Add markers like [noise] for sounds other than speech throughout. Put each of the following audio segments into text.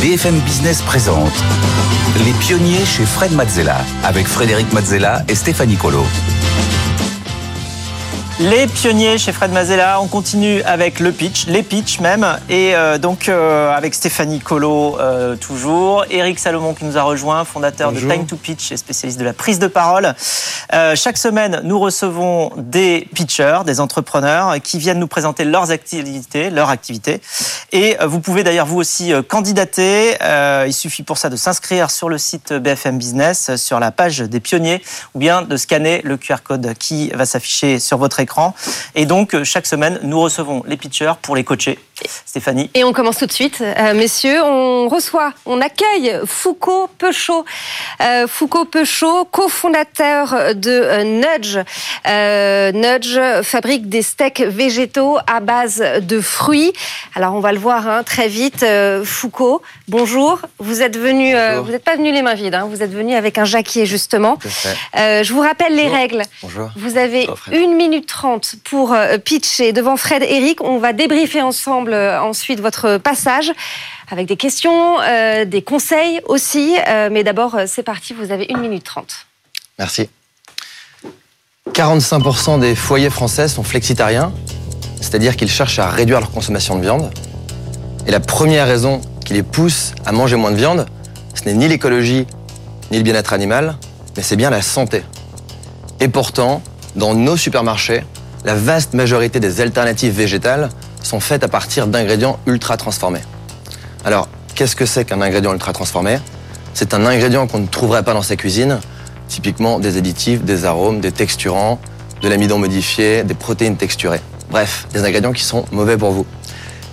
BFM Business présente Les pionniers chez Fred Mazzella avec Frédéric Mazzella et Stéphanie Colo. Les pionniers chez Fred Mazella, on continue avec le pitch, les pitch même, et euh, donc euh, avec Stéphanie Colo euh, toujours, Eric Salomon qui nous a rejoint, fondateur de Time to Pitch et spécialiste de la prise de parole. chaque semaine, nous recevons des pitchers, des entrepreneurs qui viennent nous présenter leurs activités, leurs activités, et vous pouvez d'ailleurs vous aussi candidater. il suffit pour ça de s'inscrire sur le site BFM Business, sur la page des pionniers, ou bien de scanner le QR code qui va s'afficher sur votre écran et donc, euh, chaque semaine, nous recevons les pitchers pour les coacher. Stéphanie. Et on commence tout de suite, euh, messieurs. On reçoit, on accueille Foucault Peuchot. Euh, Foucault Peuchot, cofondateur de Nudge. Nudge fabrique des steaks végétaux à base de fruits. Alors, on va le voir hein, très vite. Foucault, bonjour. Vous êtes venu, vous n'êtes pas venu les mains vides. Hein. vous êtes venu avec un jacquier justement. je vous rappelle les règles. Bonjour. Vous avez une minute pour euh, pitcher devant Fred et Eric. On va débriefer ensemble euh, ensuite votre passage avec des questions, euh, des conseils aussi. mais d'abord, c'est parti, vous avez une minute trente. Merci. 45% des foyers français sont flexitariens, c'est-à-dire qu'ils cherchent à réduire leur consommation de viande. Et la première raison qui les pousse à manger moins de viande, ce n'est ni l'écologie, ni le bien-être animal, mais c'est bien la santé. Et pourtant, dans nos supermarchés, la vaste majorité des alternatives végétales sont faites à partir d'ingrédients ultra transformés. Alors, qu'est-ce que c'est qu'un ingrédient ultra transformé? C'est un ingrédient qu'on ne trouverait pas dans sa cuisine, typiquement des additifs, des arômes, des texturants, de l'amidon modifié, des protéines texturées. Bref, des ingrédients qui sont mauvais pour vous.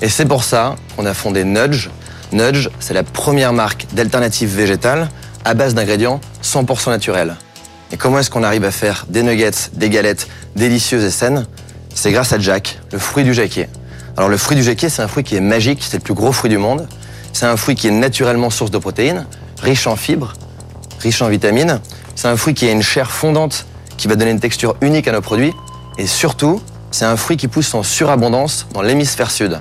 Et c'est pour ça qu'on a fondé Nudge. Nudge, c'est la première marque d'alternatives végétales à base d'ingrédients 100% naturels. Et comment est-ce qu'on arrive à faire des nuggets, des galettes délicieuses et saines? C'est grâce à Jack, le fruit du jacquier. Alors le fruit du jacquier, c'est un fruit qui est magique, c'est le plus gros fruit du monde. C'est un fruit qui est naturellement source de protéines, riche en fibres, riche en vitamines. C'est un fruit qui a une chair fondante qui va donner une texture unique à nos produits. Et surtout, c'est un fruit qui pousse en surabondance dans l'hémisphère sud.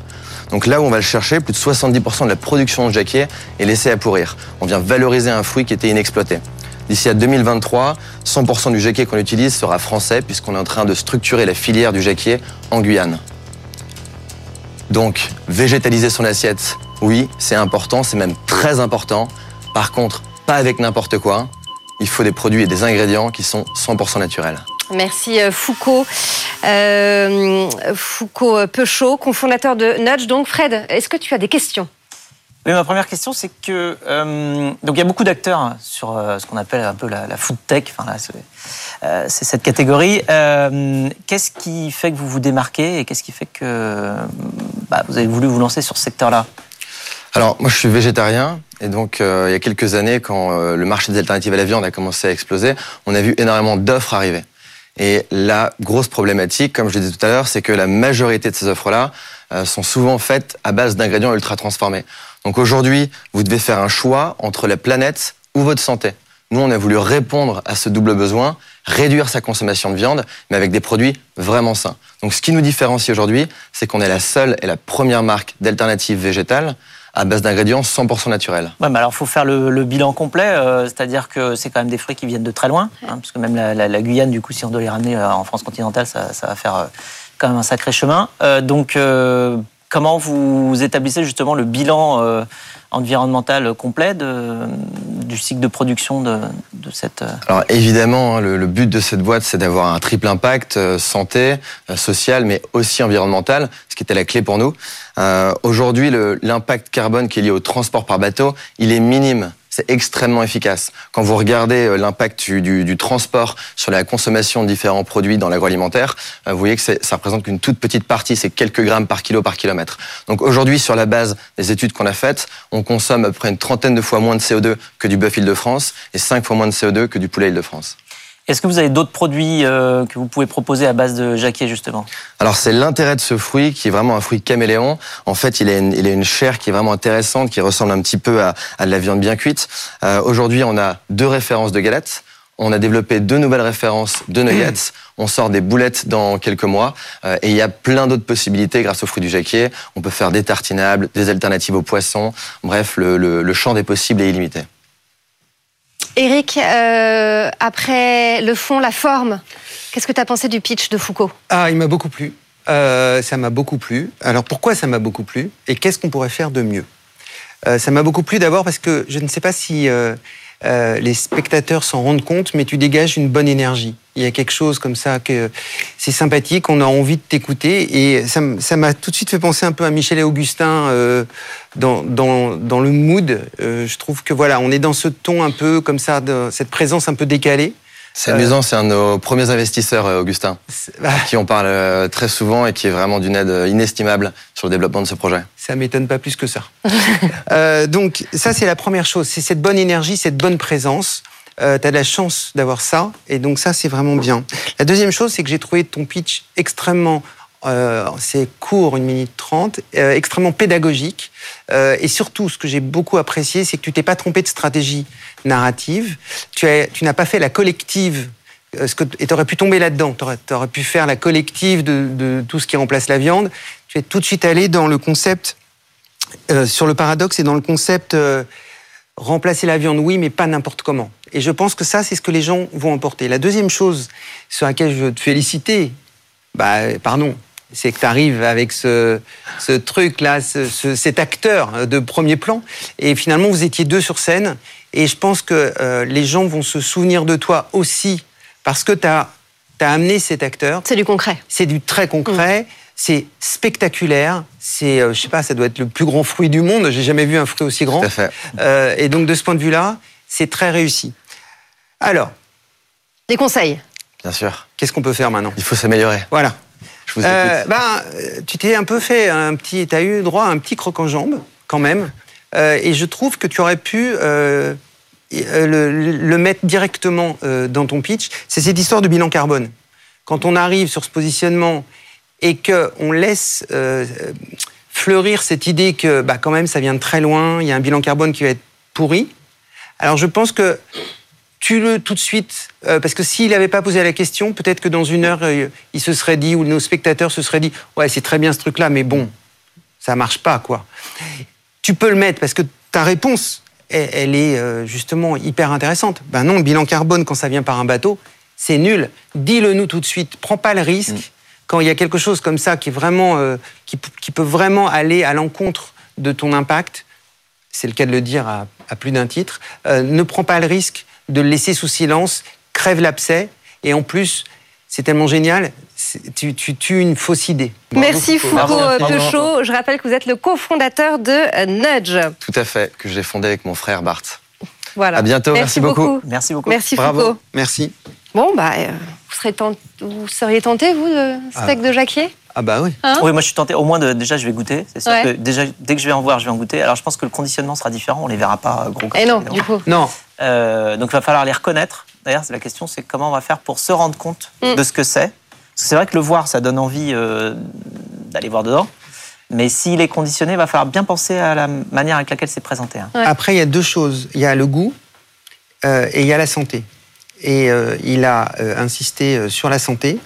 Donc là où on va le chercher, plus de 70% de la production de jacquier est laissée à pourrir. On vient valoriser un fruit qui était inexploité. D'ici à 2023, 100% du jacquier qu'on utilise sera français puisqu'on est en train de structurer la filière du jacquier en Guyane. Donc, végétaliser son assiette, oui, c'est important, c'est même très important. Par contre, pas avec n'importe quoi. Il faut des produits et des ingrédients qui sont 100% naturels. Merci euh, Foucault. Euh, Foucault Peuchot, cofondateur de Nudge. Donc Fred, est-ce que tu as des questions? Ma première question, c'est que euh, donc il y a beaucoup d'acteurs hein, sur euh, ce qu'on appelle un peu la, food tech. Enfin euh, c'est cette catégorie. qu'est-ce qui fait que vous vous démarquez et qu'est-ce qui fait que bah, vous avez voulu vous lancer sur ce secteur-là? Alors moi je suis végétarien et donc il y a quelques années quand le marché des alternatives à la viande a commencé à exploser, on a vu énormément d'offres arriver. Et la grosse problématique, comme je le disais tout à l'heure, c'est que la majorité de ces offres-là sont souvent faites à base d'ingrédients ultra transformés. Donc aujourd'hui, vous devez faire un choix entre la planète ou votre santé. Nous, on a voulu répondre à ce double besoin, réduire sa consommation de viande, mais avec des produits vraiment sains. Donc ce qui nous différencie aujourd'hui, c'est qu'on est la seule et la première marque d'alternatives végétales à base d'ingrédients 100% naturels. Ouais, mais alors il faut faire le, bilan complet, euh, c'est-à-dire que c'est quand même des fruits qui viennent de très loin, hein, parce que même la, Guyane, du coup, si on doit les ramener euh, en France continentale, ça, va faire euh, quand même un sacré chemin. donc Comment vous établissez justement le bilan euh, environnemental complet du cycle de production de, cette... Euh, Alors évidemment, hein, le, but de cette boîte, c'est d'avoir un triple impact, euh, santé, social, mais aussi environnemental, ce qui était la clé pour nous. Aujourd'hui, l'impact carbone qui est lié au transport par bateau, il est minime c'est extrêmement efficace. Quand vous regardez euh, l'impact du, transport sur la consommation de différents produits dans l'agroalimentaire, euh, vous voyez que ça représente qu'une toute petite partie, c'est quelques grammes par kilo par kilomètre. Donc aujourd'hui, sur la base des études qu'on a faites, on consomme à peu près une trentaine de fois moins de CO2 que du bœuf Île-de-France et cinq fois moins de CO2 que du poulet Île-de-France. Est-ce que vous avez d'autres produits euh, que vous pouvez proposer à base de jacquier justement? Alors c'est l'intérêt de ce fruit qui est vraiment un fruit caméléon. En fait, il a une, il a une chair qui est vraiment intéressante, qui ressemble un petit peu à, à de la viande bien cuite. Euh, Aujourd'hui, on a deux références de galettes. On a développé deux nouvelles références de nuggets. [clears throat] On sort des boulettes dans quelques mois. Euh, et il y a plein d'autres possibilités grâce aux fruits du jacquier. On peut faire des tartinables, des alternatives aux poissons. Bref, le, champ des possibles est illimité. Eric, euh, après le fond, la forme, qu'est-ce que tu as pensé du pitch de Foucault? Ah, il m'a beaucoup plu. Euh, ça m'a beaucoup plu. Alors pourquoi ça m'a beaucoup plu? Et qu'est-ce qu'on pourrait faire de mieux? Ça m'a beaucoup plu d'abord parce que je ne sais pas si euh, les spectateurs s'en rendent compte, mais tu dégages une bonne énergie. Il y a quelque chose comme ça que c'est sympathique, on a envie de t'écouter et ça m'a tout de suite fait penser un peu à Michel et Augustin euh, dans, le mood. Euh, je trouve que voilà, on est dans ce ton un peu comme ça, cette présence un peu décalée. C'est amusant, c'est un de nos premiers investisseurs, euh, Augustin, bah. qui on parle euh, très souvent et qui est vraiment d'une aide euh, inestimable sur le développement de ce projet. Ça m'étonne pas plus que ça. [laughs] donc ça, c'est la première chose, c'est cette bonne énergie, cette bonne présence. Euh, tu as de la chance d'avoir ça, et donc ça, c'est vraiment bien. La deuxième chose, c'est que j'ai trouvé ton pitch extrêmement euh, c'est court, une minute trente, euh, extrêmement pédagogique. Euh, et surtout, ce que j'ai beaucoup apprécié, c'est que tu t'es pas trompé de stratégie narrative. Tu, tu n'as pas fait la collective. Ce que, et tu aurais pu tomber là-dedans. Tu aurais, pu faire la collective de, de, tout ce qui remplace la viande. Tu es tout de suite allé dans le concept, sur le paradoxe et dans le concept remplacer la viande, oui, mais pas n'importe comment. Et je pense que ça, c'est ce que les gens vont emporter. La deuxième chose sur laquelle je veux te féliciter, bah, pardon, c'est que tu arrives avec ce, truc-là, cet acteur de premier plan, et finalement vous étiez deux sur scène, et je pense que euh, les gens vont se souvenir de toi aussi, parce que tu as, amené cet acteur. C'est du concret. C'est du très concret. Mm. C'est spectaculaire. C'est, euh, je sais pas, ça doit être le plus grand fruit du monde. J'ai jamais vu un fruit aussi grand. Tout à fait. Euh, et donc de ce point de vue-là, c'est très réussi. Alors. Des conseils. Bien sûr. Qu'est-ce qu'on peut faire maintenant? Il faut s'améliorer. Voilà. Euh, ben, tu t'es un peu fait un petit, tu as eu droit à un petit croc en jambe quand même, euh, et je trouve que tu aurais pu euh, le, mettre directement dans ton pitch. C'est cette histoire de bilan carbone. Quand on arrive sur ce positionnement et que on laisse fleurir cette idée que, bah, quand même, ça vient de très loin, il y a un bilan carbone qui va être pourri. Alors je pense que tue-le tout de suite, euh, parce que s'il n'avait pas posé la question, peut-être que dans une heure, euh, il se serait dit, ou nos spectateurs se seraient dit, ouais, c'est très bien ce truc-là, mais bon, ça marche pas, quoi. Tu peux le mettre, parce que ta réponse, elle, est euh, justement hyper intéressante. Ben non, le bilan carbone, quand ça vient par un bateau, c'est nul. Dis-le nous tout de suite. Prends pas le risque. Mm. Quand il y a quelque chose comme ça qui, est vraiment, qui, peut vraiment aller à l'encontre de ton impact, c'est le cas de le dire à, à plus d'un titre, ne prends pas le risque de le laisser sous silence, crève l'abcès, et en plus, c'est tellement génial, tu, tues une fausse idée. Merci Foucault Peuchot. Je rappelle que vous êtes le cofondateur de Nudge. Tout à fait, que j'ai fondé avec mon frère Bart. Voilà. À bientôt, merci, beaucoup. Merci beaucoup. Merci Bravo. Foucault. Merci. Bon, bah, euh, vous, vous seriez tenté, vous, de steak ah. de jacquier? Ah bah oui. Hein? Oui, moi je suis tenté. Au moins de, déjà je vais goûter. C'est sûr que déjà dès que je vais en voir, je vais en goûter. Alors je pense que le conditionnement sera différent. On les verra pas gros. Et non, du coup. Non. Euh, donc il va falloir les reconnaître. D'ailleurs, la question, c'est comment on va faire pour se rendre compte mm. de ce que c'est. c'est vrai que le voir, ça donne envie euh, d'aller voir dedans. Mais s'il est conditionné, il va falloir bien penser à la manière avec laquelle c'est présenté. Hein. Après, il y a deux choses. Il y a le goût euh, et il y a la santé. Et il a insisté sur la santé.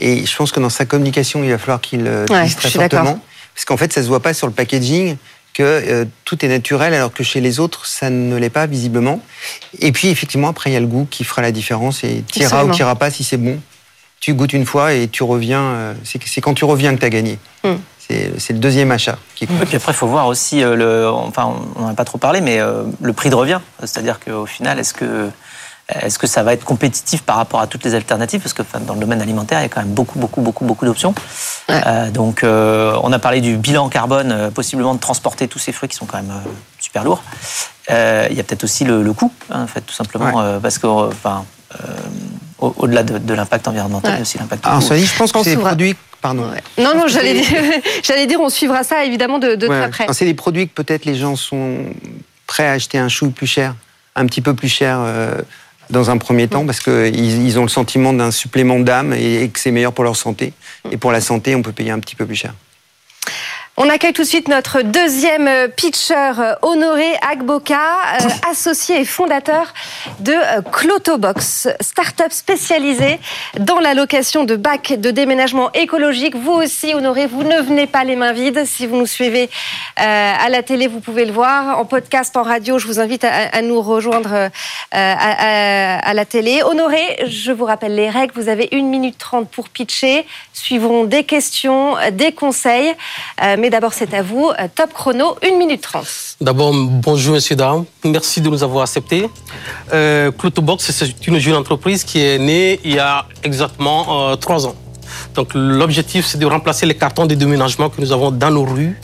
Et je pense que dans sa communication, il va falloir qu'il euh, dise très fortement. Parce qu'en fait, ça ne se voit pas sur le packaging que euh, tout est naturel, alors que chez les autres, ça ne l'est pas visiblement. Et puis, effectivement, après, il y a le goût qui fera la différence et tira ou tira pas si c'est bon. Tu goûtes une fois et tu reviens. Euh, c'est quand tu reviens que tu as gagné. Hmm. C'est le deuxième achat qui compte. Et puis après, il faut voir aussi, le, enfin, on n'en a pas trop parlé, mais le prix de revient. C'est-à-dire qu'au final, est-ce que est-ce que ça va être compétitif par rapport à toutes les alternatives? Parce que dans le domaine alimentaire, il y a quand même beaucoup, beaucoup, beaucoup, beaucoup d'options. Euh, donc, euh, on a parlé du bilan carbone, euh, possiblement de transporter tous ces fruits qui sont quand même super lourds. il y a peut-être aussi le, coût, hein, en fait, tout simplement, parce que, enfin, au-delà de, l'impact environnemental, il y a aussi l'impact. Alors, ça dit, je pense que c'est des produits Pardon. Non, non, j'allais dire, [laughs] j'allais dire, on suivra ça évidemment de, de très près. C'est des produits que peut-être les gens sont prêts à acheter un chou plus cher, un petit peu plus cher dans un premier temps parce qu'ils ils ont le sentiment d'un supplément d'âme et, que c'est meilleur pour leur santé. Et pour la santé, on peut payer un petit peu plus cher. On accueille tout de suite notre deuxième pitcher, Honoré Agboka, euh, associé et fondateur de euh, Clotobox, start-up spécialisée dans la location de bacs de déménagement écologique. Vous aussi, Honoré, vous ne venez pas les mains vides. Si vous nous suivez euh, à la télé, vous pouvez le voir. En podcast, en radio, je vous invite à, nous rejoindre à, la télé. Honoré, je vous rappelle les règles. Vous avez une minute trente pour pitcher. Suivront des questions, des conseils. D'abord, c'est à vous. Euh, top chrono, 1 minute 30. D'abord, bonjour, messieurs, dames. Merci de nous avoir acceptés. Euh, Clotobox, c'est une jeune entreprise qui est née il y a exactement euh, trois ans. Donc, l'objectif, c'est de remplacer les cartons de déménagement que nous avons dans nos rues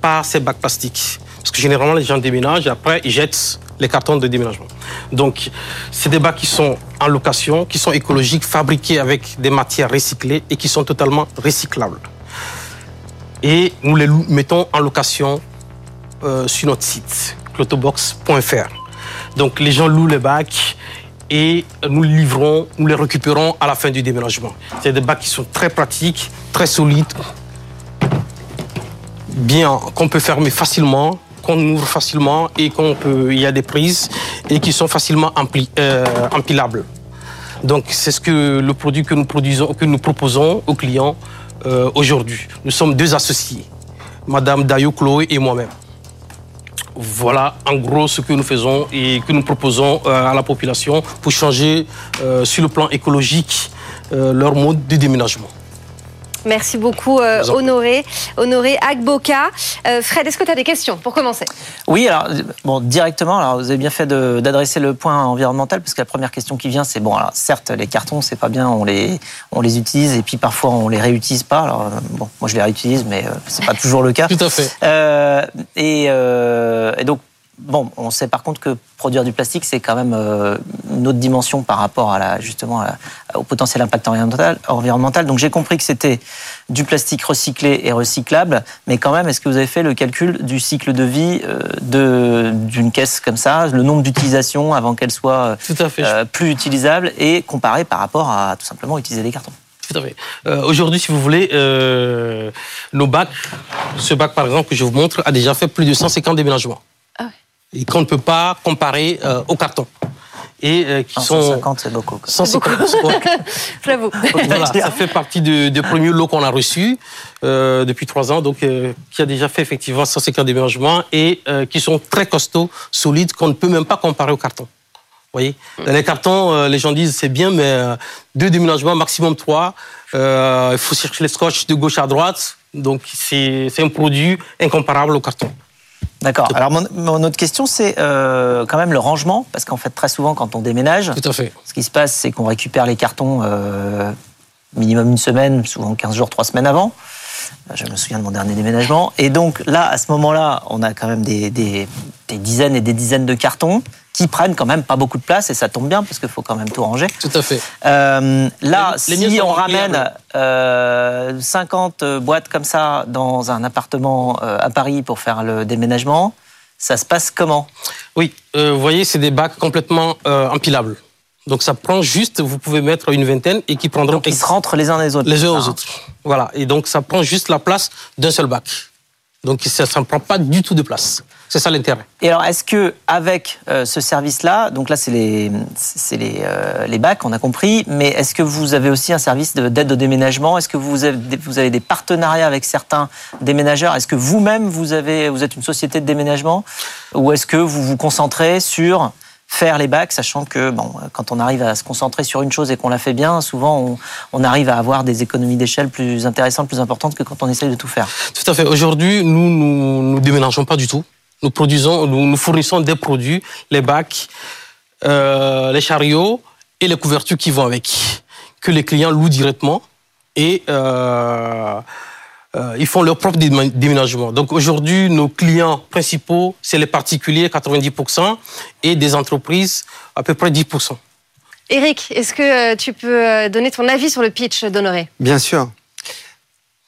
par ces bacs plastiques. Parce que généralement, les gens déménagent et après, ils jettent les cartons de déménagement. Donc, c'est des bacs qui sont en location, qui sont écologiques, fabriqués avec des matières recyclées et qui sont totalement recyclables et nous les mettons en location euh, sur notre site, clotobox.fr. Donc les gens louent les bacs et nous les livrons, nous les récupérons à la fin du déménagement. C'est des bacs qui sont très pratiques, très solides, bien qu'on peut fermer facilement, qu'on ouvre facilement et qu'on peut, il y a des prises et qui sont facilement euh, empilables. Donc c'est ce que le produit que nous produisons, que nous proposons aux clients euh, aujourd'hui. Nous sommes deux associés, Madame Dayo Chloé et moi-même. Voilà en gros ce que nous faisons et que nous proposons euh, à la population pour changer euh, sur le plan écologique leur mode de déménagement. Merci beaucoup, euh, Honoré. Honoré Agboka. Euh, Fred, est-ce que tu as des questions pour commencer? Oui, alors, bon, directement, alors, vous avez bien fait d'adresser le point environnemental, parce que la première question qui vient, c'est bon, alors, certes, les cartons, c'est pas bien, on les, on les utilise, et puis parfois, on les réutilise pas. Alors, euh, bon, moi, je les réutilise, mais c'est pas toujours le cas. [laughs] Tout à fait. et, et donc, Bon, on sait par contre que produire du plastique, c'est quand même euh, une autre dimension par rapport à la, justement au potentiel impact environnemental. Donc j'ai compris que c'était du plastique recyclé et recyclable, mais quand même, est-ce que vous avez fait le calcul du cycle de vie euh, d'une caisse comme ça, le nombre d'utilisations avant qu'elle soit euh, plus utilisable et comparé par rapport à tout simplement utiliser des cartons? Tout à fait. Aujourd'hui, si vous voulez, nos bacs, ce bac par exemple que je vous montre, a déjà fait plus de 150 déménagements et qu'on ne peut pas comparer euh, au carton. Et euh, qui 150, c'est beaucoup. 150, [laughs] J'avoue. Voilà, ça fait partie du, premier lot qu'on a reçu euh, depuis trois ans, donc qui a déjà fait effectivement 150 déménagements et qui sont très costauds, solides, qu'on ne peut même pas comparer au carton. Vous voyez? Dans les cartons, les gens disent c'est bien, mais deux déménagements, maximum trois. il faut chercher les scotch de gauche à droite. Donc c'est un produit incomparable au carton. D'accord. Alors mon, autre question, c'est euh, quand même le rangement, parce qu'en fait très souvent quand on déménage, Tout à fait. ce qui se passe, c'est qu'on récupère les cartons euh, minimum une semaine, souvent 15 jours, 3 semaines avant. Je me souviens de mon dernier déménagement. Et donc là, à ce moment-là, on a quand même des, des dizaines et des dizaines de cartons qui prennent quand même pas beaucoup de place et ça tombe bien parce qu'il faut quand même tout ranger. Tout à fait. Euh, là, si on ramène euh, 50 boîtes comme ça dans un appartement euh, à Paris pour faire le déménagement, ça se passe comment? Oui, euh, vous voyez, c'est des bacs complètement empilables. Donc ça prend juste, vous pouvez mettre une vingtaine et qui prendront. Donc ils se rentrent les uns les autres. Les uns aux autres. Voilà. Et donc ça prend juste la place d'un seul bac. Donc ça ne prend pas du tout de place. C'est ça l'intérêt. Et alors, est-ce que avec euh, ce service-là, donc là c'est les, les, euh, les bacs, on a compris, mais est-ce que vous avez aussi un service d'aide au déménagement? Est-ce que vous avez, vous avez des partenariats avec certains déménageurs? Est-ce que vous-même vous avez, vous êtes une société de déménagement? Ou est-ce que vous vous concentrez sur faire les bacs, sachant que bon, quand on arrive à se concentrer sur une chose et qu'on la fait bien, souvent on, arrive à avoir des économies d'échelle plus intéressantes, plus importantes que quand on essaye de tout faire? Tout à fait. Aujourd'hui, nous, nous, déménageons pas du tout. Nous produisons, nous, fournissons des produits, les bacs, euh, les chariots et les couvertures qui vont avec, que les clients louent directement et euh, euh, ils font leur propre déménagement. Donc aujourd'hui, nos clients principaux, c'est les particuliers, 90%, et des entreprises, à peu près 10%. Eric, est-ce que tu peux donner ton avis sur le pitch d'Honoré? Bien sûr.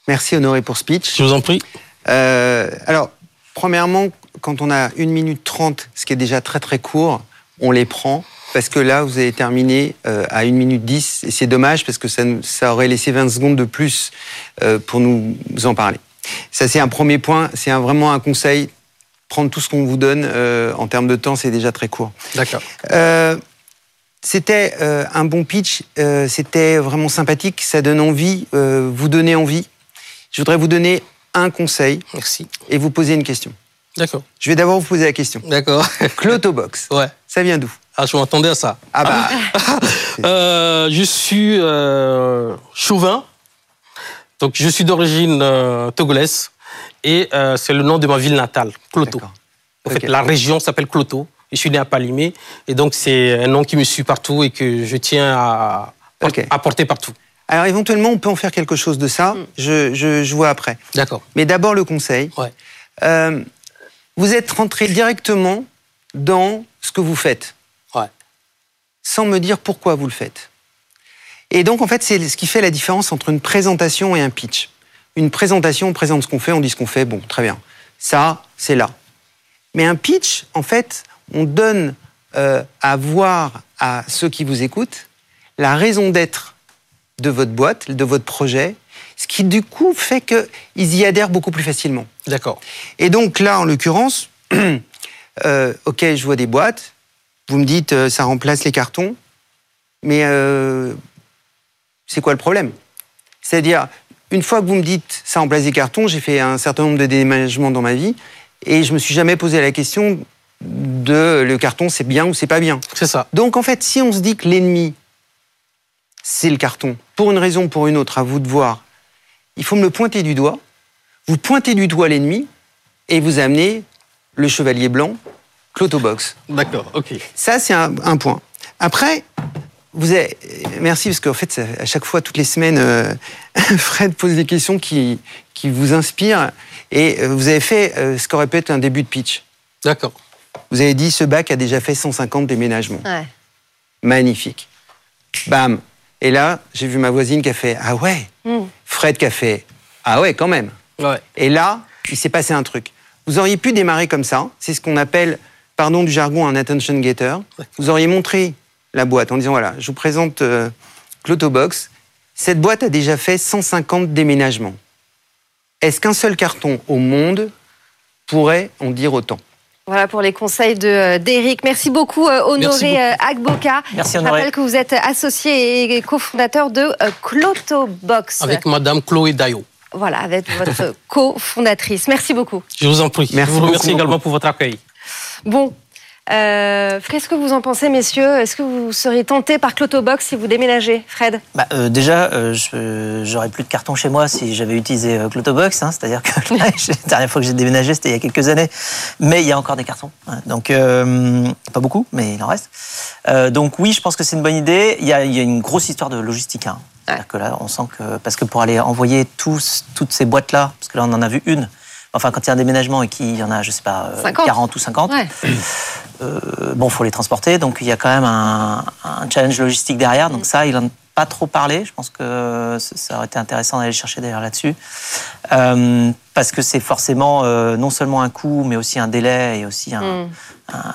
Merci Honoré pour ce pitch. Je vous en prie. alors, premièrement, quand on a 1 minute 30, ce qui est déjà très très court, on les prend parce que là, vous avez terminé euh, à 1 minute 10, et c'est dommage parce que ça, ça, aurait laissé 20 secondes de plus euh, pour nous en parler. Ça, c'est un premier point. C'est vraiment un conseil. Prendre tout ce qu'on vous donne euh, en termes de temps, c'est déjà très court. D'accord. Euh, c'était euh, un bon pitch. c'était vraiment sympathique. Ça donne envie, vous donner envie. Je voudrais vous donner un conseil. Merci. Et vous poser une question. D'accord. Je vais d'abord vous poser la question. D'accord. [laughs] Clotobox. Ouais. Ça vient d'où? Ah, je m'attendais à ça. Ah bah. [laughs] euh, je suis euh, chauvin. Donc, je suis d'origine euh, togolaise. Et c'est le nom de ma ville natale, Cloto. En fait, la région s'appelle Cloto. Je suis né à Palimé. Et donc, c'est un nom qui me suit partout et que je tiens à, à porter partout. Alors éventuellement, on peut en faire quelque chose de ça. Mm. Je, je, je, vois après. D'accord. Mais d'abord le conseil. Ouais. Vous êtes rentré directement dans ce que vous faites. Ouais. Sans me dire pourquoi vous le faites. Et donc, en fait, c'est ce qui fait la différence entre une présentation et un pitch. Une présentation, on présente ce qu'on fait, on dit ce qu'on fait, bon, très bien. Ça, c'est là. Mais un pitch, en fait, on donne euh, à voir à ceux qui vous écoutent la raison d'être de votre boîte, de votre projet, ce qui du coup fait qu'ils y adhèrent beaucoup plus facilement. D'accord. Et donc là, en l'occurrence, [clears throat] euh, ok, je vois des boîtes, vous me dites euh, ça remplace les cartons, mais euh, c'est quoi le problème? C'est-à-dire, une fois que vous me dites ça remplace les cartons, j'ai fait un certain nombre de déménagements dans ma vie et je me suis jamais posé la question de le carton c'est bien ou c'est pas bien. C'est ça. Donc en fait, si on se dit que l'ennemi c'est le carton, pour une raison ou pour une autre, à vous de voir, il faut me le pointer du doigt. Vous pointez du doigt l'ennemi et vous amenez le chevalier blanc, Clotobox. D'accord, ok. Ça, c'est un, point. Après, vous avez... Merci, parce qu'en fait, à chaque fois, toutes les semaines, euh, [laughs] Fred pose des questions qui, qui vous inspirent. Et euh, vous avez fait euh, ce qu'aurait pu être un début de pitch. D'accord. Vous avez dit, ce bac a déjà fait 150 déménagements. Ouais. Magnifique. Bam. Et là, j'ai vu ma voisine qui a fait Ah ouais hmm. Fred qui a fait Ah ouais, quand même. Ouais. Et là, il s'est passé un truc. Vous auriez pu démarrer comme ça. C'est ce qu'on appelle, pardon du jargon, un attention getter. Vous auriez montré la boîte en disant Voilà, je vous présente euh, Clotobox. Cette boîte a déjà fait 150 déménagements. Est-ce qu'un seul carton au monde pourrait en dire autant? Voilà pour les conseils euh, d'Eric. Merci beaucoup euh, Honoré euh, Agboka. Merci Honoré. Je rappelle que vous êtes associé et cofondateur de Clotobox. Avec Madame Chloé Dayo. Voilà, avec votre [laughs] cofondatrice. Merci beaucoup. Je vous en prie. Merci je vous remercie également pour votre accueil. Bon, euh, Qu'est-ce que vous en pensez, messieurs Est-ce que vous seriez tenté par Clotobox si vous déménagez, Fred? Bah, euh, Déjà, euh, j'aurais plus de carton chez moi si j'avais utilisé euh, Clotobox. Hein, C'est-à-dire que [laughs] la dernière fois que j'ai déménagé, c'était il y a quelques années. Mais il y a encore des cartons. Hein, donc, pas beaucoup, mais il en reste. Donc oui, je pense que c'est une bonne idée. Il y a, il y a une grosse histoire de logistique. Hein. Que là, on sent que parce que pour aller envoyer tous, toutes ces boîtes là, parce que là on en a vu une, enfin quand il y a un déménagement et qu'il y en a, je sais pas, 40 ou 50, ouais. [clears throat] euh, bon, faut les transporter, donc il y a quand même un, un challenge logistique derrière. Donc ça, il n'en a pas trop parlé. Je pense que ça aurait été intéressant d'aller chercher d'ailleurs là-dessus, euh, parce que c'est forcément euh, non seulement un coût, mais aussi un délai et aussi un, mm. un,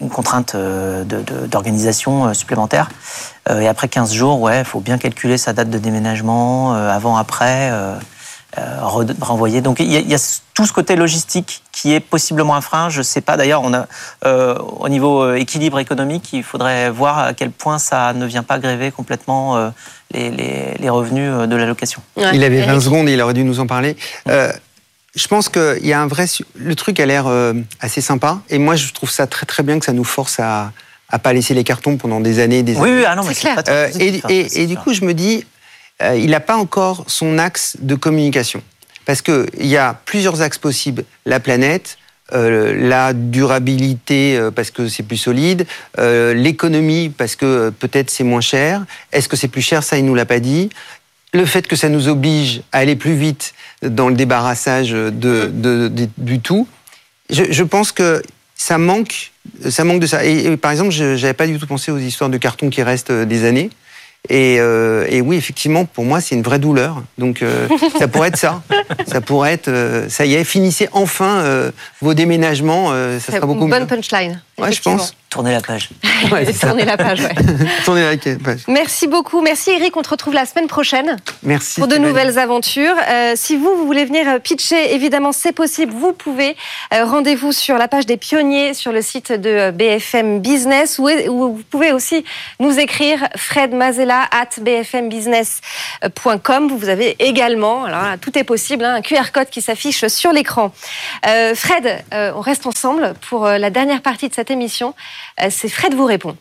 une contrainte euh, d'organisation euh, supplémentaire. et après 15 jours, ouais, il faut bien calculer sa date de déménagement, avant, après. Euh, renvoyer. Donc il y, a, tout ce côté logistique qui est possiblement un frein. Je ne sais pas. D'ailleurs, on a euh, au niveau euh, équilibre économique, il faudrait voir à quel point ça ne vient pas gréver complètement les, les, revenus de la location. Il avait 20 secondes, il aurait dû nous en parler. je pense qu'il y a un vrai. Le truc a l'air assez sympa. Et moi, je trouve ça très très bien que ça nous force à à pas laisser les cartons pendant des années des années. Oui, oui ah non, mais c'est clair. et, et, et, du coup, je me dis, euh, il n'a pas encore son axe de communication. Parce qu'il y a plusieurs axes possibles. La planète, euh, la durabilité euh, parce que c'est plus solide, l'économie parce que peut-être c'est moins cher. Est-ce que c'est plus cher? Ça, il nous l'a pas dit. Le fait que ça nous oblige à aller plus vite dans le débarrassage de, du tout. Je, pense que ça manque, ça manque de ça. Par exemple, je n'avais pas du tout pensé aux histoires de carton qui restent des années. Euh, et, oui, effectivement, pour moi, c'est une vraie douleur. Donc, euh, [laughs] ça pourrait être ça. Ça pourrait être, euh, ça y est, finissez enfin vos déménagements. ça sera beaucoup une bonne punchline. Ouais, je pense. [laughs] Tournez la page. Ouais, Tournez la page, ouais. Tournez la page. Merci beaucoup. Merci Eric. On te retrouve la semaine prochaine. Merci. Pour de nouvelles aventures. Euh, si vous, vous voulez venir pitcher, évidemment, c'est possible. Vous pouvez. Euh, Rendez-vous sur la page des pionniers sur le site de BFM Business où, vous pouvez aussi nous écrire Fred Mazella at bfmbusiness.com. Vous avez également, alors là, tout est possible, hein, un QR code qui s'affiche sur l'écran. Euh, Fred, euh, on reste ensemble pour euh, la dernière partie de cette émission. Euh, c'est Fred vous répond.